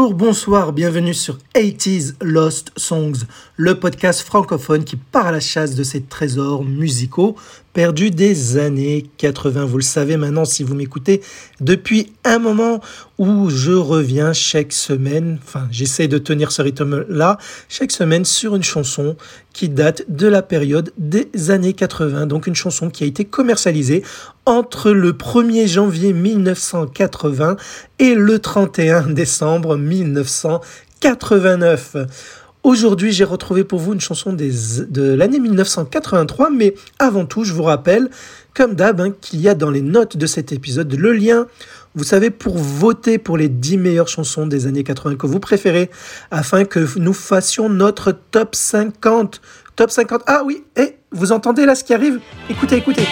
Bonjour, bonsoir, bienvenue sur 80s Lost Songs, le podcast francophone qui part à la chasse de ces trésors musicaux perdus des années 80. Vous le savez maintenant si vous m'écoutez depuis un moment où je reviens chaque semaine, enfin j'essaie de tenir ce rythme-là, chaque semaine sur une chanson qui date de la période des années 80, donc une chanson qui a été commercialisée entre le 1er janvier 1980 et le 31 décembre 1989. Aujourd'hui, j'ai retrouvé pour vous une chanson de l'année 1983, mais avant tout, je vous rappelle, comme d'hab, hein, qu'il y a dans les notes de cet épisode le lien, vous savez, pour voter pour les 10 meilleures chansons des années 80 que vous préférez, afin que nous fassions notre top 50. Top 50. Ah oui, et vous entendez là ce qui arrive? Écoutez, écoutez.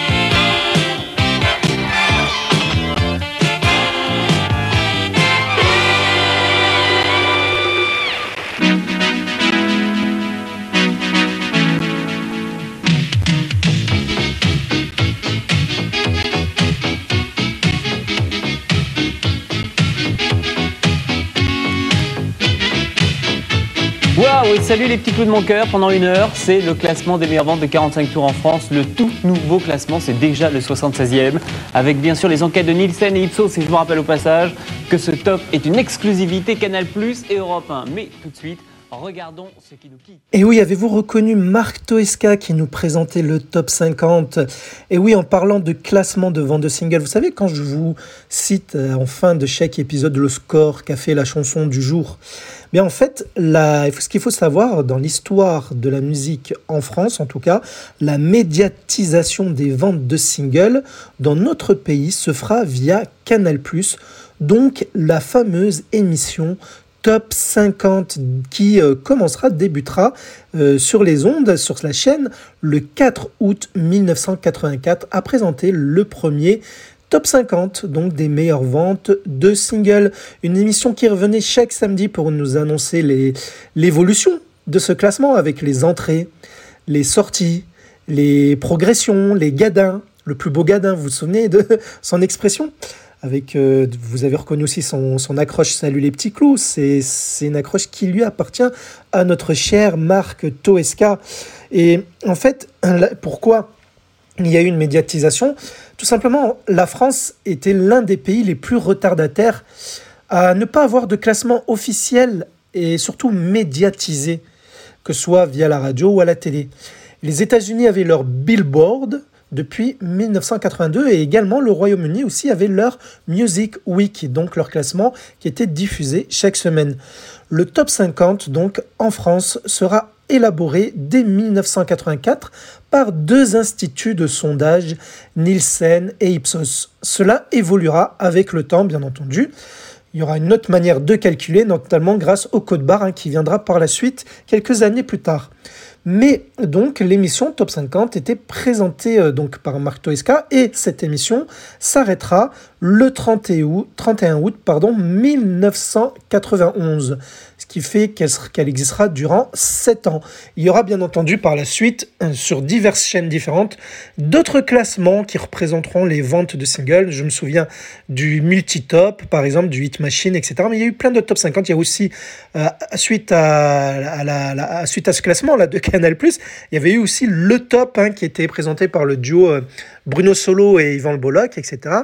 Oui, salut les petits coups de mon cœur. Pendant une heure, c'est le classement des meilleures ventes de 45 tours en France. Le tout nouveau classement, c'est déjà le 76e. Avec bien sûr les enquêtes de Nielsen et Ipsos. Et je vous rappelle au passage que ce top est une exclusivité Canal Plus et Europe 1. Mais tout de suite, Regardons ce qui nous quitte. Et oui, avez-vous reconnu Marc Toesca qui nous présentait le top 50 Et oui, en parlant de classement de vente de singles, vous savez, quand je vous cite euh, en fin de chaque épisode le score qu'a fait la chanson du jour, mais en fait, ce qu'il faut savoir dans l'histoire de la musique en France, en tout cas, la médiatisation des ventes de singles dans notre pays se fera via Canal+, donc la fameuse émission Top 50 qui euh, commencera, débutera euh, sur les ondes, sur la chaîne, le 4 août 1984, a présenté le premier Top 50, donc des meilleures ventes de singles. Une émission qui revenait chaque samedi pour nous annoncer l'évolution de ce classement avec les entrées, les sorties, les progressions, les gadins. Le plus beau gadin, vous vous souvenez de son expression? Avec, euh, vous avez reconnu aussi son, accroche Salut les petits clous. C'est une accroche qui lui appartient à notre cher Marc Toesca. Et en fait, pourquoi il y a eu une médiatisation? Tout simplement, la France était l'un des pays les plus retardataires à ne pas avoir de classement officiel et surtout médiatisé, que ce soit via la radio ou à la télé. Les États-Unis avaient leur billboard, depuis 1982 et également le Royaume-Uni aussi avait leur Music Week, donc leur classement qui était diffusé chaque semaine. Le top 50 donc en France sera élaboré dès 1984 par deux instituts de sondage, Nielsen et Ipsos. Cela évoluera avec le temps bien entendu. Il y aura une autre manière de calculer, notamment grâce au code barre hein, qui viendra par la suite quelques années plus tard. Mais donc l'émission Top 50 était présentée euh, donc par Marc Toesca et cette émission s'arrêtera le 31 août, 31 août pardon, 1991 qui fait qu'elle existera durant 7 ans. Il y aura bien entendu par la suite, sur diverses chaînes différentes, d'autres classements qui représenteront les ventes de singles. Je me souviens du multi-top, par exemple, du Hit Machine, etc. Mais il y a eu plein de top 50. Il y a aussi, euh, suite, à, suite à ce classement-là de Canal+, il y avait eu aussi le top hein, qui était présenté par le duo euh, Bruno Solo et Yvan Le Bolloc, etc.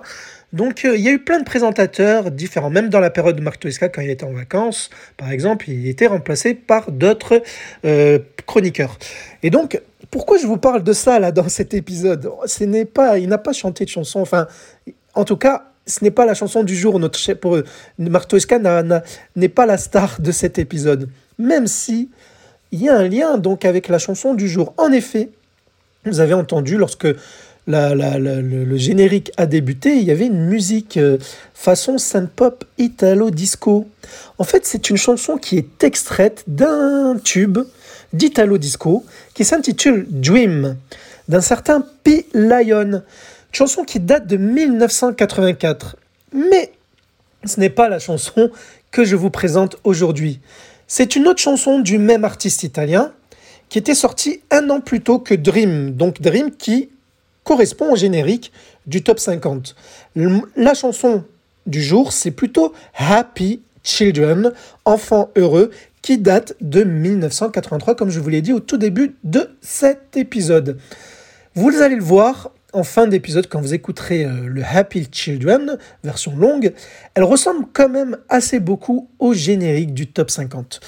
Donc euh, il y a eu plein de présentateurs différents, même dans la période de Marc quand il était en vacances, par exemple, il était remplacé par d'autres euh, chroniqueurs. Et donc, pourquoi je vous parle de ça là dans cet épisode? Ce n'est pas, il n'a pas chanté de chanson. Enfin, en tout cas, ce n'est pas la chanson du jour. Notre pour Toesca n'est pas la star de cet épisode, même si il y a un lien donc avec la chanson du jour. En effet, vous avez entendu lorsque le, générique a débuté, il y avait une musique euh, façon synth-pop italo-disco. En fait, c'est une chanson qui est extraite d'un tube d'italo-disco qui s'intitule Dream, d'un certain P. Lion. chanson qui date de 1984. Mais ce n'est pas la chanson que je vous présente aujourd'hui. C'est une autre chanson du même artiste italien qui était sortie un an plus tôt que Dream. Donc Dream qui correspond au générique du top 50. La chanson du jour, c'est plutôt Happy Children, Enfants heureux, qui date de 1983, comme je vous l'ai dit au tout début de cet épisode. Vous allez le voir, en fin d'épisode, quand vous écouterez euh, le Happy Children, version longue, elle ressemble quand même assez beaucoup au générique du top 50.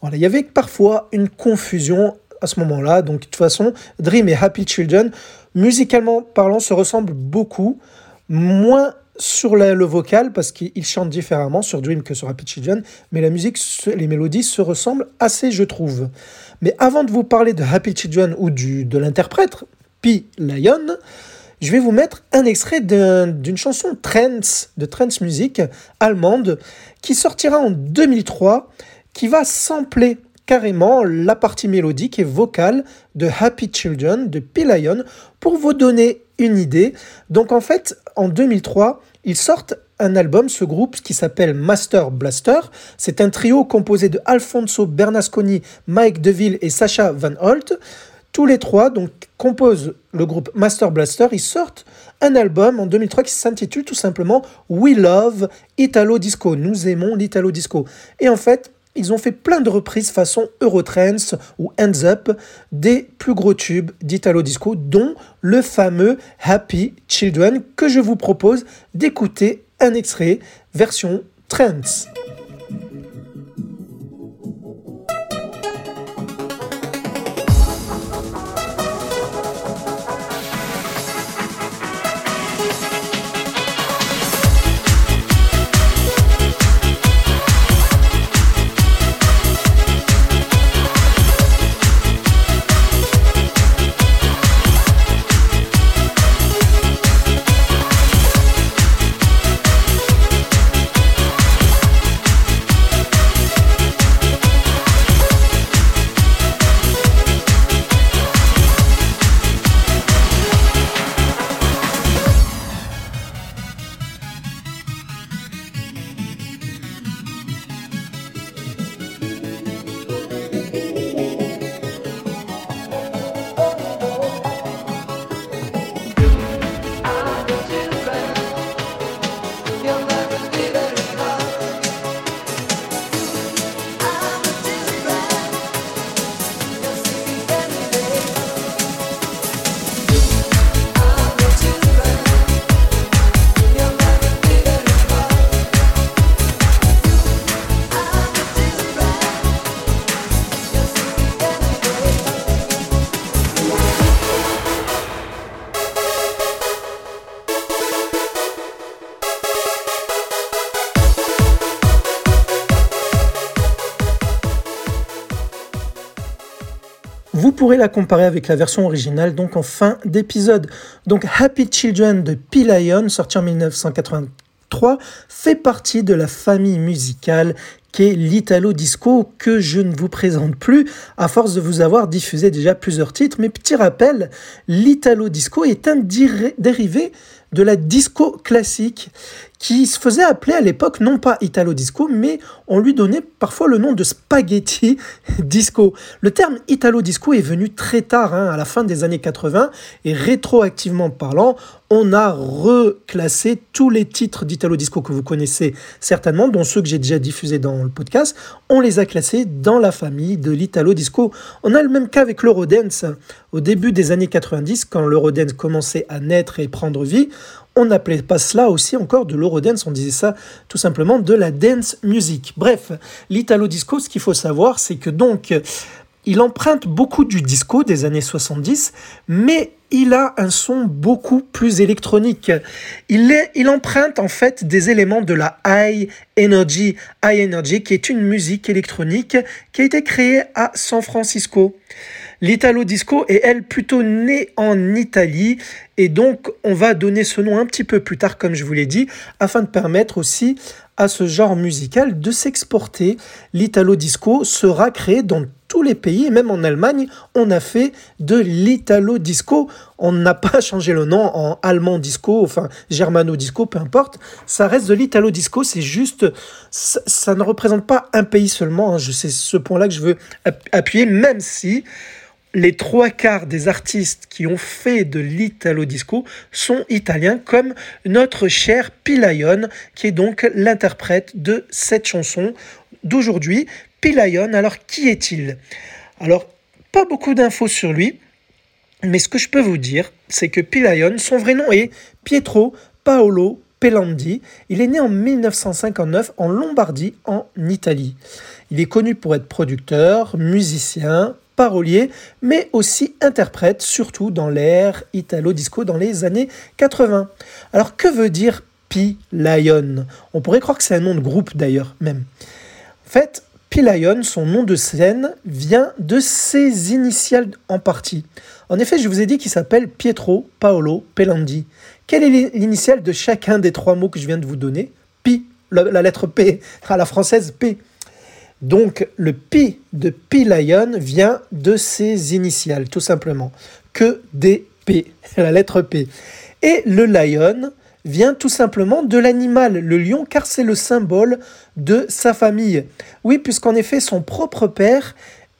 Voilà, il y avait parfois une confusion à ce moment-là, donc de toute façon, Dream et Happy Children, musicalement parlant, se ressemblent beaucoup, moins sur le vocal parce qu'ils chantent différemment sur Dream que sur Happy Children, mais la musique, les mélodies se ressemblent assez, je trouve. Mais avant de vous parler de Happy Children ou du, de l'interprète, P. Lion, je vais vous mettre un extrait d'une chanson trance, de trance music allemande, qui sortira en 2003, qui va sampler carrément la partie mélodique et vocale de Happy Children de P-Lion pour vous donner une idée. Donc en fait, en 2003, ils sortent un album, ce groupe qui s'appelle Master Blaster. C'est un trio composé de Alfonso Bernasconi, Mike DeVille et Sacha Van Holt. Tous les trois donc, composent le groupe Master Blaster. Ils sortent un album en 2003 qui s'intitule tout simplement We Love Italo Disco. Nous aimons l'Italo Disco. Et en fait, ils ont fait plein de reprises façon Eurotrance ou Hands Up des plus gros tubes d'Italo Disco, dont le fameux Happy Children que je vous propose d'écouter un extrait version trance. La comparer avec la version originale, donc en fin d'épisode. Donc Happy Children de P. Sorti en 1983, fait partie de la famille musicale qu'est l'Italo Disco, que je ne vous présente plus, à force de vous avoir diffusé déjà plusieurs titres. Mais petit rappel, l'Italo Disco est un dérivé de la disco classique qui se faisait appeler à l'époque non pas Italo Disco, mais on lui donnait parfois le nom de Spaghetti Disco. Le terme Italo Disco est venu très tard, hein, à la fin des années 80, et rétroactivement parlant, on a reclassé tous les titres d'Italo Disco que vous connaissez certainement, dont ceux que j'ai déjà diffusés dans le podcast, on les a classés dans la famille de l'Italo Disco. On a le même cas avec l'Eurodance. Au début des années 90, quand l'Eurodance commençait à naître et prendre vie, on n'appelait pas cela aussi encore de l'Eurodance, on disait ça tout simplement de la dance music. Bref, l'Italo Disco, ce qu'il faut savoir, c'est que donc il emprunte beaucoup du disco des années 70, mais il a un son beaucoup plus électronique. Il, emprunte en fait des éléments de la high energy, high energy, qui est une musique électronique qui a été créée à San Francisco. L'Italo Disco est elle plutôt née en Italie et donc on va donner ce nom un petit peu plus tard comme je vous l'ai dit afin de permettre aussi à ce genre musical de s'exporter. L'Italo Disco sera créé dans tous les pays, et même en Allemagne, on a fait de l'Italo Disco. On n'a pas changé le nom en allemand disco, enfin germano disco, peu importe. Ça reste de l'Italo Disco, c'est juste, ça, ne représente pas un pays seulement. Hein. C'est ce point-là que je veux appuyer, même si les trois quarts des artistes qui ont fait de l'italo disco sont italiens, comme notre cher Pilayon, qui est donc l'interprète de cette chanson d'aujourd'hui. Pilayon, alors qui est-il? Alors, pas beaucoup d'infos sur lui, mais ce que je peux vous dire, c'est que Pilayon, son vrai nom est Pietro Paolo Pelandi. Il est né en 1959 en Lombardie, en Italie. Il est connu pour être producteur, musicien, parolier, mais aussi interprète, surtout dans l'ère italo-disco dans les années 80. Alors que veut dire P. Lion On pourrait croire que c'est un nom de groupe d'ailleurs, même. En fait, P. Lion, son nom de scène, vient de ses initiales en partie. En effet, je vous ai dit qu'il s'appelle Pietro Paolo Pelandi. Quelle est l'initiale de chacun des trois mots que je viens de vous donner? Pi, la, lettre P, à la française P. Donc le Pi de Pi vient de ses initiales, tout simplement. Que des P, la lettre P. Et le lion vient tout simplement de l'animal, le lion, car c'est le symbole de sa famille. Oui, puisqu'en effet, son propre père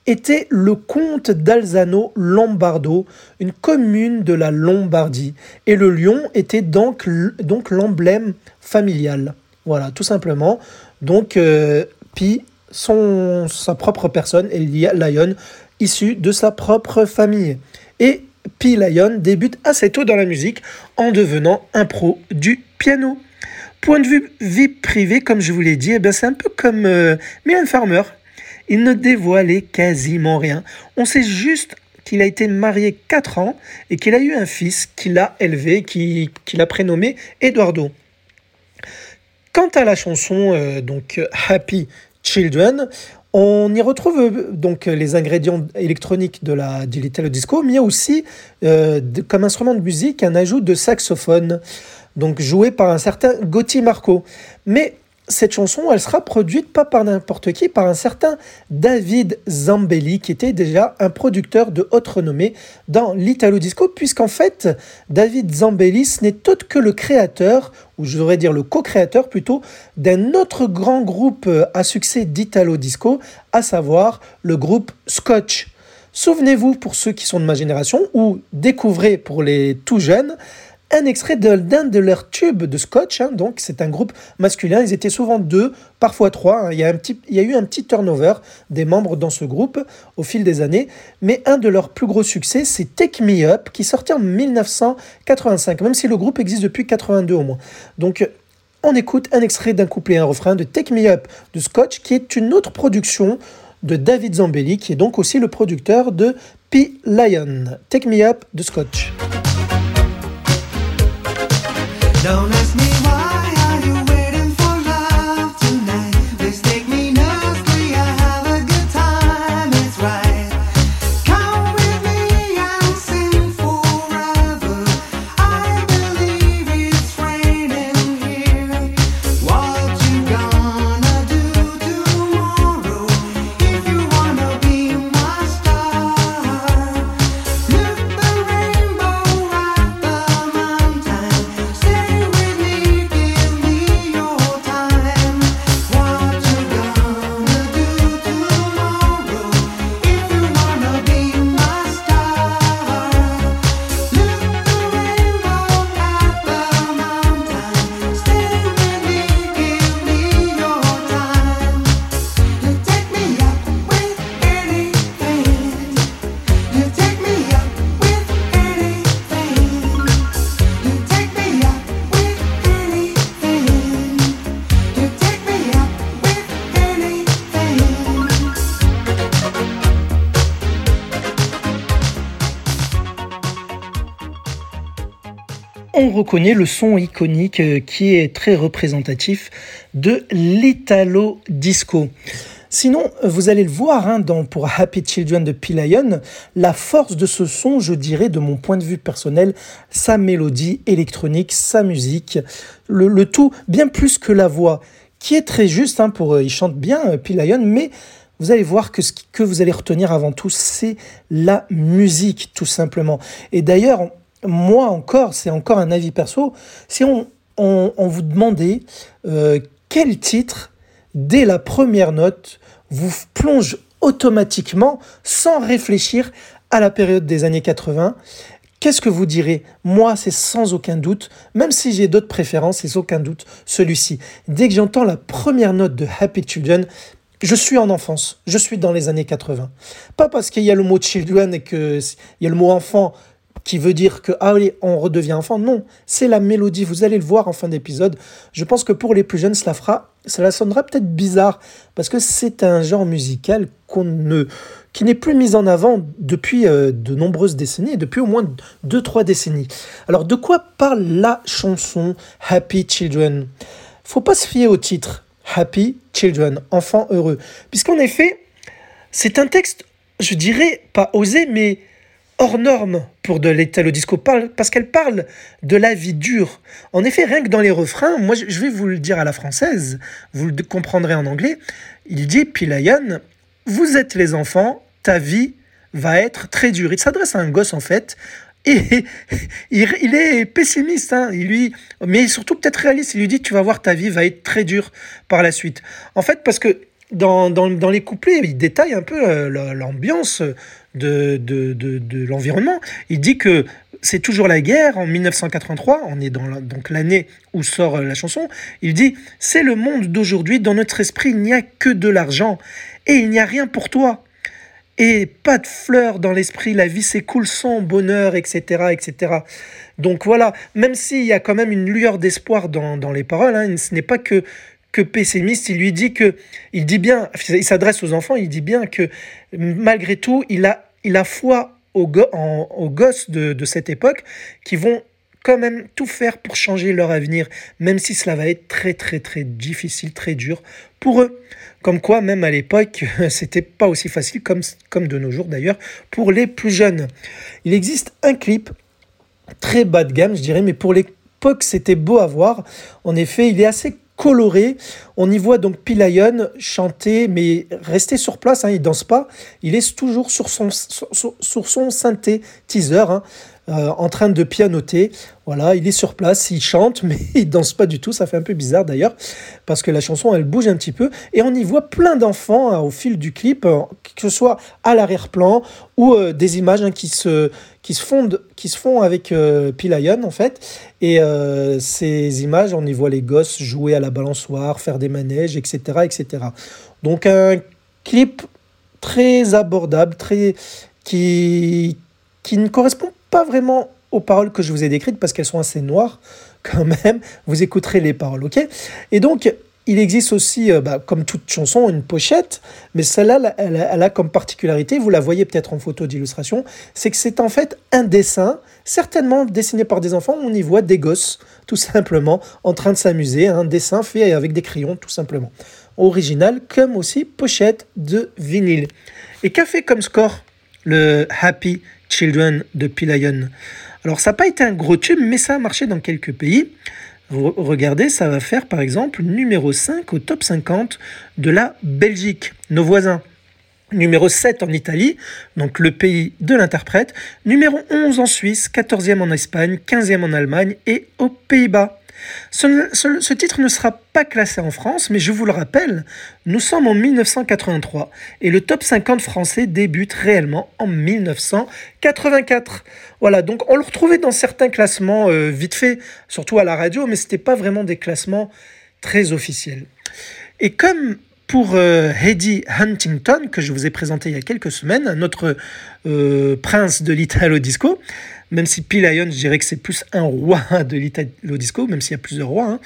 était le comte d'Alzano Lombardo, une commune de la Lombardie. Et le lion était donc, l'emblème familial. Voilà, tout simplement. Donc, euh, son, sa propre personne est Lion, issu de sa propre famille. Et P. Lion débute assez tôt dans la musique en devenant un pro du piano. Point de vue vie privée, comme je vous l'ai dit, eh c'est un peu comme euh, Farmer. Il ne dévoilait quasiment rien. On sait juste qu'il a été marié 4 ans et qu'il a eu un fils qu'il a élevé, qu'il a prénommé Eduardo. Quant à la chanson euh, donc Happy Children. On y retrouve euh, donc les ingrédients électroniques de la de disco, mais aussi euh, comme instrument de musique un ajout de saxophone, donc joué par un certain Gotti Marco. Mais cette chanson, elle sera produite pas par n'importe qui, par un certain David Zambelli, qui était déjà un producteur de haute renommée dans l'Italo Disco, puisqu'en fait, David Zambelli, n'est autre que le créateur, ou je devrais dire le co-créateur plutôt, d'un autre grand groupe à succès d'Italo Disco, à savoir le groupe Scotch. Souvenez-vous, pour ceux qui sont de ma génération, ou découvrez pour les tout jeunes, un extrait d'un de, leurs tubes de scotch. Hein. donc, c'est un groupe masculin. Ils étaient souvent deux, parfois trois. Hein. il, y a un petit, il y a eu un petit turnover des membres dans ce groupe au fil des années. Mais un de leurs plus gros succès, c'est Take Me Up, qui sortait en 1985, même si le groupe existe depuis 82 au moins. Donc, on écoute un extrait d'un couplet et un refrain de Take Me Up de Scotch, qui est une autre production de David Zambelli, qui est donc aussi le producteur de P. Lion. Take Me Up de Scotch. Don't ask me reconnaît le son iconique euh, qui est très représentatif de l'Italo Disco. Sinon, vous allez le voir hein, dans, pour Happy Children de P. la force de ce son, je dirais, de mon point de vue personnel, sa mélodie électronique, sa musique, le, tout bien plus que la voix, qui est très juste, hein, pour, euh, il chante bien euh, P. mais vous allez voir que ce que vous allez retenir avant tout, c'est la musique, tout simplement. Et d'ailleurs, moi encore, c'est encore un avis perso, si on, vous demandait euh, quel titre, dès la première note, vous plonge automatiquement, sans réfléchir, à la période des années 80. Qu'est-ce que vous direz? Moi, c'est sans aucun doute, même si j'ai d'autres préférences, c'est aucun doute celui-ci. Dès que j'entends la première note de Happy Children, je suis en enfance, je suis dans les années 80. Pas parce qu'il y a le mot children et qu'il y a le mot enfant qui veut dire que ah on redevient enfant. Non, c'est la mélodie. Vous allez le voir en fin d'épisode. Je pense que pour les plus jeunes, cela fera, cela sonnera peut-être bizarre parce que c'est un genre musical qu'on ne, qui n'est plus mis en avant depuis euh, de nombreuses décennies, depuis au moins 2-3 décennies. Alors de quoi parle la chanson Happy Children? Faut pas se fier au titre Happy Children, enfants heureux, puisqu'en effet, c'est un texte, je dirais pas osé, mais hors norme pour de l'Italo Disco parce qu'elle parle de la vie dure. En effet, rien que dans les refrains, moi je vais vous le dire à la française, vous le comprendrez en anglais, il dit Pilayan, vous êtes les enfants, ta vie va être très dure. Il s'adresse à un gosse en fait, et il, est pessimiste, hein, il lui, mais surtout peut-être réaliste. Il lui dit Tu vas voir, ta vie va être très dure par la suite. En fait, parce que dans, dans, dans les couplets, il détaille un peu euh, l'ambiance de, de, de, l'environnement. Il dit que c'est toujours la guerre en 1983, on est dans donc l'année où sort euh, la chanson. Il dit C'est le monde d'aujourd'hui, dans notre esprit, il n'y a que de l'argent et il n'y a rien pour toi. Et pas de fleurs dans l'esprit, la vie s'écoule sans bonheur, etc., etc. Donc voilà, même s'il y a quand même une lueur d'espoir dans, dans les paroles, hein, ce n'est pas que que pessimiste, il lui dit que, il dit bien, il s'adresse aux enfants, il dit bien que malgré tout, il a, il a foi aux, gosses de, de cette époque qui vont quand même tout faire pour changer leur avenir, même si cela va être très très très difficile, très dur pour eux. Comme quoi, même à l'époque, c'était pas aussi facile comme, comme de nos jours d'ailleurs pour les plus jeunes. Il existe un clip très bas de gamme, je dirais, mais pour l'époque, c'était beau à voir. En effet, il est assez coloré. On y voit donc Pilayon chanter, mais rester sur place, hein, il danse pas. Il est toujours sur son, sur, son synthé teaser, hein, euh, en train de pianoter. Voilà, il est sur place, il chante, mais il danse pas du tout. Ça fait un peu bizarre d'ailleurs, parce que la chanson, elle bouge un petit peu. Et on y voit plein d'enfants hein, au fil du clip, euh, que ce soit à l'arrière-plan ou euh, des images qui se qui se fondent, qui se font avec euh, en fait. Et ces images, on y voit les gosses jouer à la balançoire, faire des manèges, etc., etc. Donc un clip très abordable, très qui qui ne correspond pas vraiment aux paroles que je vous ai décrites parce qu'elles sont assez noires quand même. Vous écouterez les paroles, ok? Et donc il existe aussi, euh, bah, comme toute chanson, une pochette, mais celle-là, elle, a comme particularité, vous la voyez peut-être en photo d'illustration, c'est que c'est en fait un dessin, certainement dessiné par des enfants, on y voit des gosses, tout simplement, en train de s'amuser, un dessin fait avec des crayons, tout simplement. Original, comme aussi pochette de vinyle. Et qu'a fait comme score le Happy Children de Pilayon Alors ça n'a pas été un gros tube, mais ça a marché dans quelques pays. Regardez, ça va faire par exemple numéro 5 au top 50 de la Belgique, nos voisins. Numéro 7 en Italie, donc le pays de l'interprète. Numéro 11 en Suisse, 14e en Espagne, 15e en Allemagne et aux Pays-Bas. Ce, titre ne sera pas classé en France, mais je vous le rappelle, nous sommes en 1983 et le top 50 français débute réellement en 1984. Voilà, donc on le retrouvait dans certains classements euh, vite fait, surtout à la radio, mais ce n'était pas vraiment des classements très officiels. Et comme pour euh, Heidi Huntington, que je vous ai présenté il y a quelques semaines, notre euh, prince de l'Italo Disco, même si P. Lion, je dirais que c'est plus un roi de l'Italo Disco, même s'il y a plusieurs rois, hein,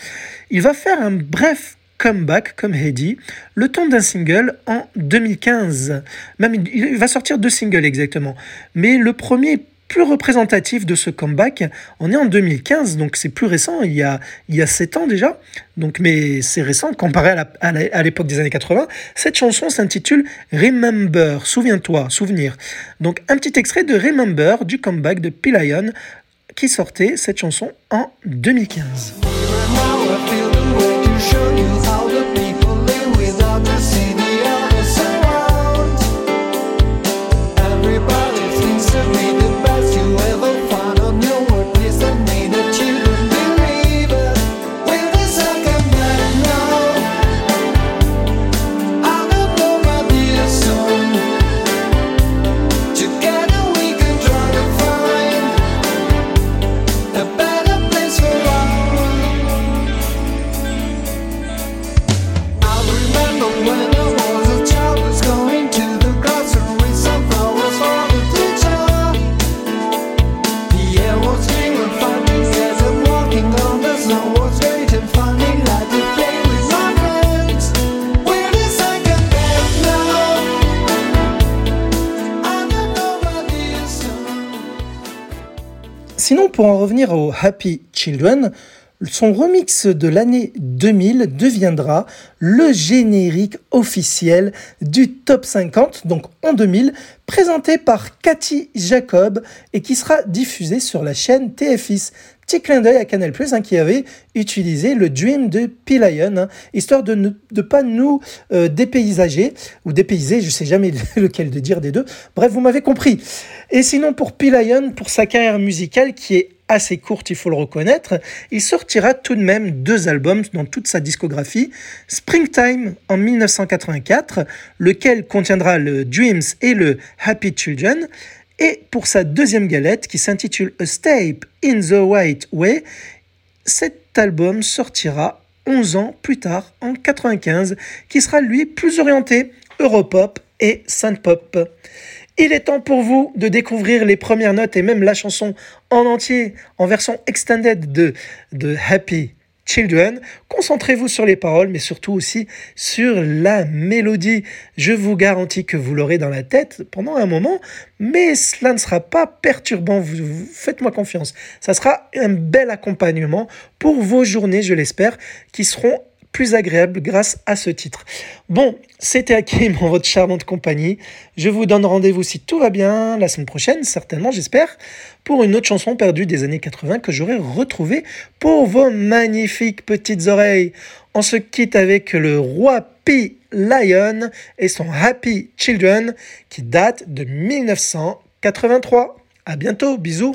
il va faire un bref comeback comme Heidi, le temps d'un single en 2015. Même il va sortir deux singles exactement. Mais le premier plus représentatif de ce comeback. On est en 2015, donc c'est plus récent, il y a, il y a 7 ans déjà, donc, mais c'est récent comparé à l'époque des années 80. Cette chanson s'intitule Remember, souviens-toi, souvenir. Donc un petit extrait de Remember du comeback de P-Lion qui sortait cette chanson en 2015. Au Happy Children, son remix de l'année 2000 deviendra le générique officiel du top 50, donc en 2000, présenté par Cathy Jacob et qui sera diffusé sur la chaîne TFX. Petit clin d'œil à Canal hein, qui avait utilisé le Dream de P-Lion, hein, histoire de ne pas nous euh, dépaysager ou dépayser, je sais jamais lequel de dire des deux. Bref, vous m'avez compris. Et sinon, pour P-Lion, pour sa carrière musicale qui est assez courte, il faut le reconnaître, il sortira tout de même deux albums dans toute sa discographie. Springtime en 1984, lequel contiendra le Dreams et le Happy Children, et pour sa deuxième galette qui s'intitule A Step in the White Way, cet album sortira 11 ans plus tard, en 95, qui sera lui plus orienté Europop et synth-pop. Il est temps pour vous de découvrir les premières notes et même la chanson en entier en version extended de, de Happy Children. Concentrez-vous sur les paroles, mais surtout aussi sur la mélodie. Je vous garantis que vous l'aurez dans la tête pendant un moment, mais cela ne sera pas perturbant. Faites-moi confiance. Ça sera un bel accompagnement pour vos journées, je l'espère, qui seront plus agréable grâce à ce titre. Bon, c'était Hakim en votre charmante compagnie. Je vous donne rendez-vous si tout va bien la semaine prochaine, certainement, j'espère, pour une autre chanson perdue des années 80 que j'aurai retrouvée pour vos magnifiques petites oreilles. On se quitte avec le roi P. Lion et son Happy Children qui date de 1983. À bientôt, bisous.